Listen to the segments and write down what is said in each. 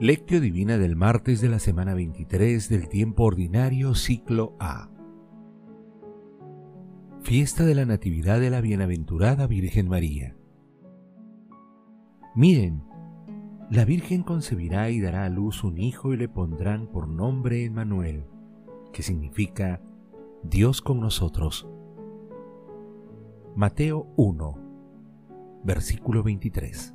Lectio Divina del martes de la semana 23 del tiempo ordinario ciclo A. Fiesta de la Natividad de la Bienaventurada Virgen María. Miren, la Virgen concebirá y dará a luz un hijo y le pondrán por nombre Emmanuel, que significa Dios con nosotros. Mateo 1, versículo 23.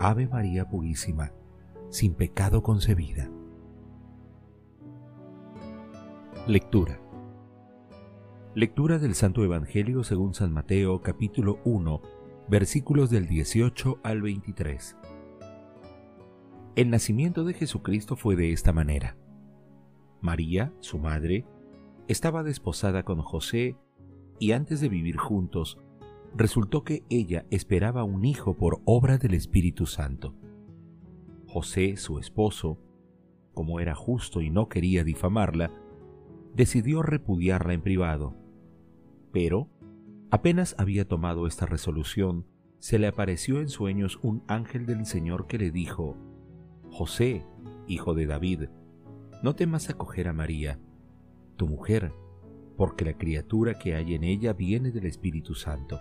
Ave María Purísima, sin pecado concebida. Lectura. Lectura del Santo Evangelio según San Mateo capítulo 1, versículos del 18 al 23. El nacimiento de Jesucristo fue de esta manera. María, su madre, estaba desposada con José y antes de vivir juntos, resultó que ella esperaba un hijo por obra del Espíritu Santo. José, su esposo, como era justo y no quería difamarla, decidió repudiarla en privado. Pero, apenas había tomado esta resolución, se le apareció en sueños un ángel del Señor que le dijo, José, hijo de David, no temas acoger a María, tu mujer, porque la criatura que hay en ella viene del Espíritu Santo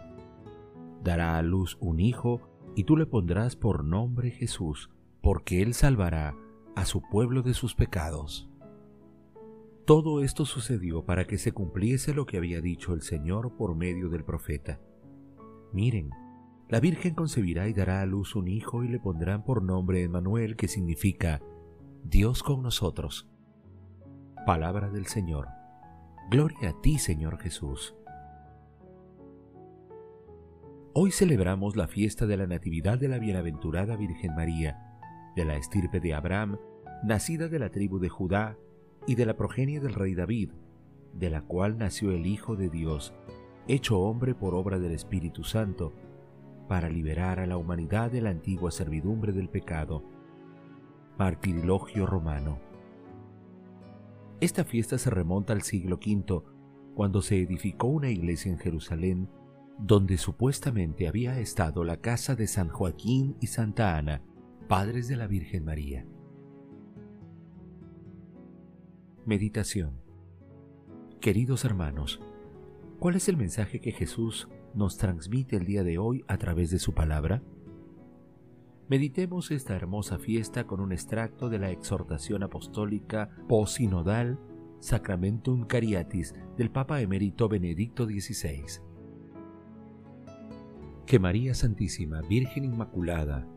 dará a luz un hijo, y tú le pondrás por nombre Jesús, porque él salvará a su pueblo de sus pecados. Todo esto sucedió para que se cumpliese lo que había dicho el Señor por medio del profeta. Miren, la Virgen concebirá y dará a luz un hijo y le pondrán por nombre Emmanuel, que significa Dios con nosotros. Palabra del Señor. Gloria a ti, Señor Jesús. Hoy celebramos la fiesta de la Natividad de la Bienaventurada Virgen María, de la estirpe de Abraham, nacida de la tribu de Judá y de la progenie del rey David, de la cual nació el Hijo de Dios, hecho hombre por obra del Espíritu Santo, para liberar a la humanidad de la antigua servidumbre del pecado. Martirilogio romano. Esta fiesta se remonta al siglo V, cuando se edificó una iglesia en Jerusalén donde supuestamente había estado la casa de San Joaquín y Santa Ana, padres de la Virgen María. Meditación Queridos hermanos, ¿cuál es el mensaje que Jesús nos transmite el día de hoy a través de su palabra? Meditemos esta hermosa fiesta con un extracto de la exhortación apostólica posinodal Sacramentum Cariatis del Papa emérito Benedicto XVI que María Santísima, Virgen Inmaculada,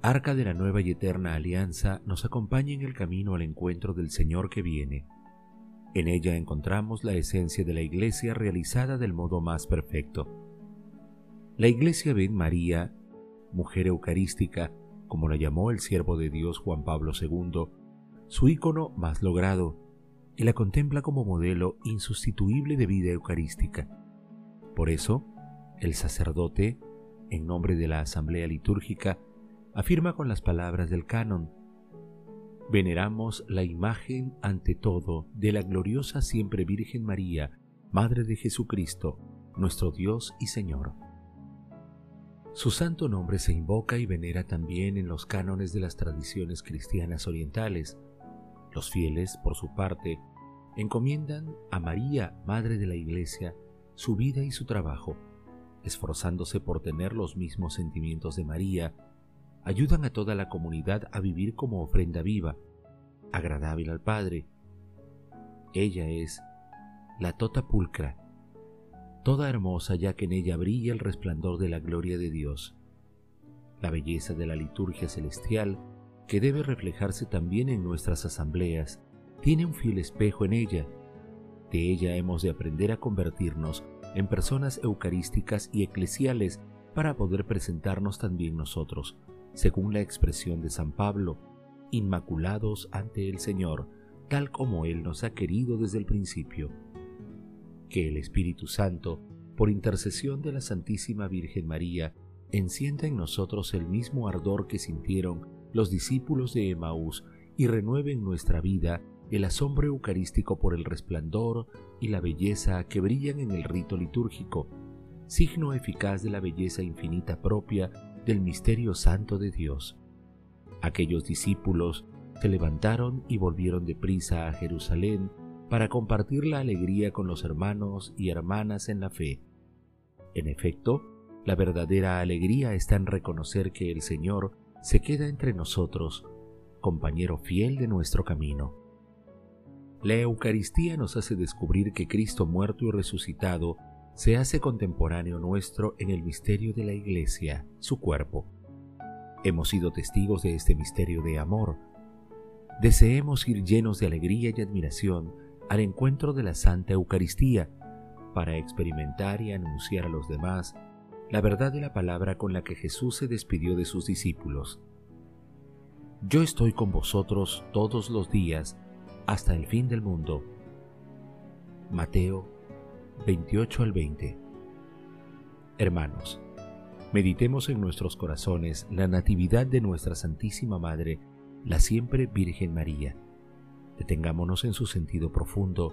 Arca de la nueva y eterna alianza, nos acompañe en el camino al encuentro del Señor que viene. En ella encontramos la esencia de la Iglesia realizada del modo más perfecto. La Iglesia ve en María, mujer eucarística, como la llamó el siervo de Dios Juan Pablo II, su ícono más logrado, y la contempla como modelo insustituible de vida eucarística. Por eso, el sacerdote, en nombre de la Asamblea Litúrgica, afirma con las palabras del canon, Veneramos la imagen ante todo de la gloriosa siempre Virgen María, Madre de Jesucristo, nuestro Dios y Señor. Su santo nombre se invoca y venera también en los cánones de las tradiciones cristianas orientales. Los fieles, por su parte, encomiendan a María, Madre de la Iglesia, su vida y su trabajo esforzándose por tener los mismos sentimientos de María, ayudan a toda la comunidad a vivir como ofrenda viva, agradable al Padre. Ella es la tota pulcra, toda hermosa ya que en ella brilla el resplandor de la gloria de Dios. La belleza de la liturgia celestial, que debe reflejarse también en nuestras asambleas, tiene un fiel espejo en ella. De ella hemos de aprender a convertirnos en personas eucarísticas y eclesiales para poder presentarnos también nosotros, según la expresión de San Pablo, inmaculados ante el Señor, tal como Él nos ha querido desde el principio. Que el Espíritu Santo, por intercesión de la Santísima Virgen María, encienda en nosotros el mismo ardor que sintieron los discípulos de Emaús y renueve en nuestra vida el asombro eucarístico por el resplandor y la belleza que brillan en el rito litúrgico, signo eficaz de la belleza infinita propia del misterio santo de Dios. Aquellos discípulos se levantaron y volvieron deprisa a Jerusalén para compartir la alegría con los hermanos y hermanas en la fe. En efecto, la verdadera alegría está en reconocer que el Señor se queda entre nosotros, compañero fiel de nuestro camino. La Eucaristía nos hace descubrir que Cristo muerto y resucitado se hace contemporáneo nuestro en el misterio de la Iglesia, su cuerpo. Hemos sido testigos de este misterio de amor. Deseemos ir llenos de alegría y admiración al encuentro de la Santa Eucaristía para experimentar y anunciar a los demás la verdad de la palabra con la que Jesús se despidió de sus discípulos. Yo estoy con vosotros todos los días hasta el fin del mundo. Mateo 28 al 20. Hermanos, meditemos en nuestros corazones la natividad de nuestra Santísima Madre, la siempre Virgen María. Detengámonos en su sentido profundo,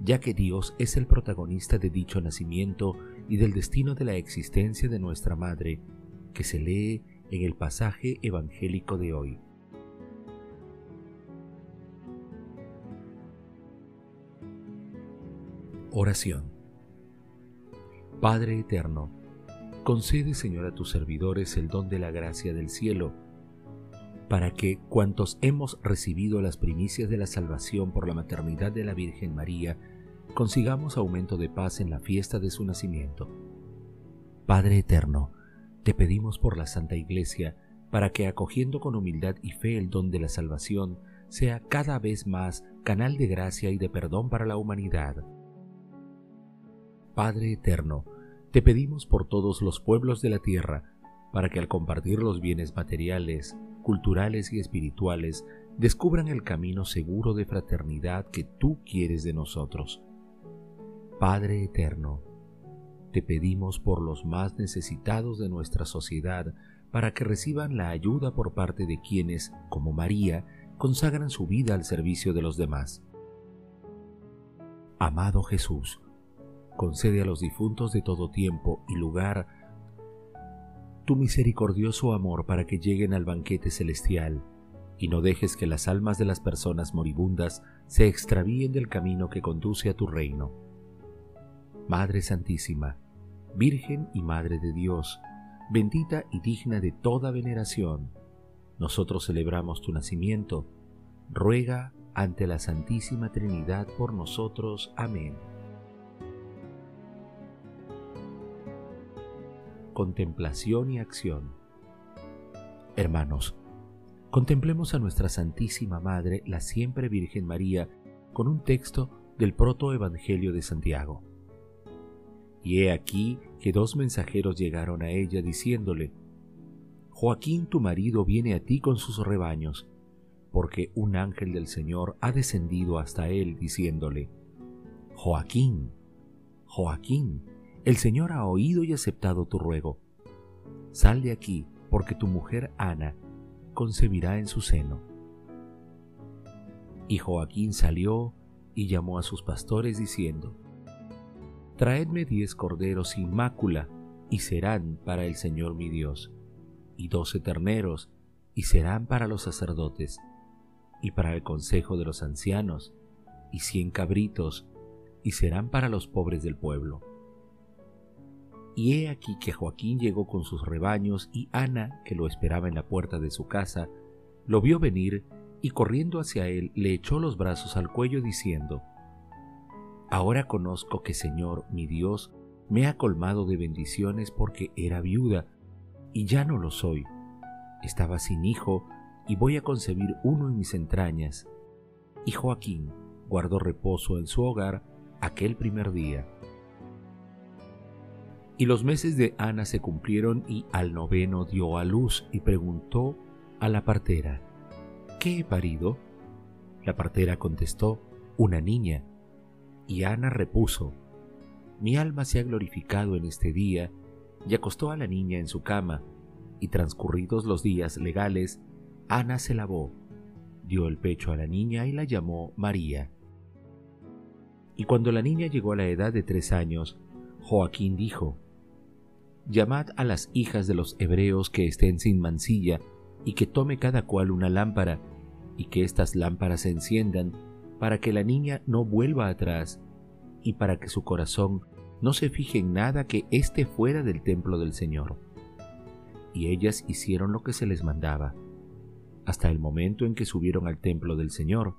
ya que Dios es el protagonista de dicho nacimiento y del destino de la existencia de nuestra Madre, que se lee en el pasaje evangélico de hoy. Oración Padre Eterno, concede Señor a tus servidores el don de la gracia del cielo, para que cuantos hemos recibido las primicias de la salvación por la maternidad de la Virgen María, consigamos aumento de paz en la fiesta de su nacimiento. Padre Eterno, te pedimos por la Santa Iglesia, para que acogiendo con humildad y fe el don de la salvación, sea cada vez más canal de gracia y de perdón para la humanidad Padre Eterno, te pedimos por todos los pueblos de la tierra, para que al compartir los bienes materiales, culturales y espirituales, descubran el camino seguro de fraternidad que tú quieres de nosotros. Padre Eterno, te pedimos por los más necesitados de nuestra sociedad, para que reciban la ayuda por parte de quienes, como María, consagran su vida al servicio de los demás. Amado Jesús, concede a los difuntos de todo tiempo y lugar tu misericordioso amor para que lleguen al banquete celestial, y no dejes que las almas de las personas moribundas se extravíen del camino que conduce a tu reino. Madre Santísima, Virgen y Madre de Dios, bendita y digna de toda veneración, nosotros celebramos tu nacimiento, ruega ante la Santísima Trinidad por nosotros. Amén. Contemplación y acción. Hermanos, contemplemos a nuestra Santísima Madre, la siempre Virgen María, con un texto del protoevangelio de Santiago. Y he aquí que dos mensajeros llegaron a ella diciéndole, Joaquín tu marido viene a ti con sus rebaños, porque un ángel del Señor ha descendido hasta él diciéndole, Joaquín, Joaquín, el Señor ha oído y aceptado tu ruego. Sal de aquí, porque tu mujer Ana concebirá en su seno. Y Joaquín salió y llamó a sus pastores diciendo, Traedme diez corderos sin mácula, y serán para el Señor mi Dios, y doce terneros, y serán para los sacerdotes, y para el consejo de los ancianos, y cien cabritos, y serán para los pobres del pueblo y he aquí que Joaquín llegó con sus rebaños y Ana, que lo esperaba en la puerta de su casa, lo vio venir y corriendo hacia él le echó los brazos al cuello diciendo, Ahora conozco que Señor mi Dios me ha colmado de bendiciones porque era viuda y ya no lo soy. Estaba sin hijo y voy a concebir uno en mis entrañas. Y Joaquín guardó reposo en su hogar aquel primer día Y los meses de Ana se cumplieron y al noveno dio a luz y preguntó a la partera, ¿qué he parido? La partera contestó, una niña. Y Ana repuso, mi alma se ha glorificado en este día, y acostó a la niña en su cama, y transcurridos los días legales, Ana se lavó, dio el pecho a la niña y la llamó María. Y cuando la niña llegó a la edad de tres años, Joaquín dijo, Llamad a las hijas de los hebreos que estén sin mancilla, y que tome cada cual una lámpara, y que estas lámparas se enciendan, para que la niña no vuelva atrás, y para que su corazón no se fije en nada que esté fuera del templo del Señor. Y ellas hicieron lo que se les mandaba, hasta el momento en que subieron al templo del Señor.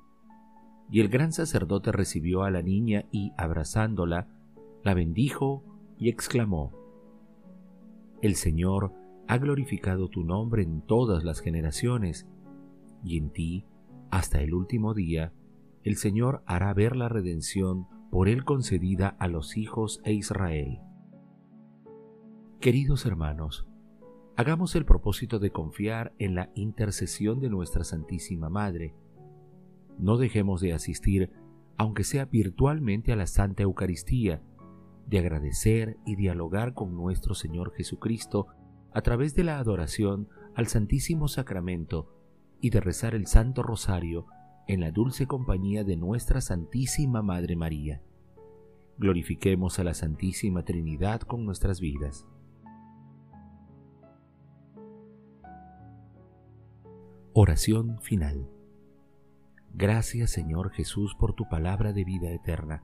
Y el gran sacerdote recibió a la niña y, abrazándola, la bendijo y exclamó, El Señor ha glorificado tu nombre en todas las generaciones, y en ti, hasta el último día, el Señor hará ver la redención por él concedida a los hijos e Israel. Queridos hermanos, hagamos el propósito de confiar en la intercesión de nuestra Santísima Madre. No dejemos de asistir, aunque sea virtualmente, a la Santa Eucaristía, de agradecer y dialogar con nuestro Señor Jesucristo a través de la adoración al Santísimo Sacramento y de rezar el Santo Rosario en la dulce compañía de nuestra Santísima Madre María. Glorifiquemos a la Santísima Trinidad con nuestras vidas. Oración final. Gracias Señor Jesús por tu palabra de vida eterna.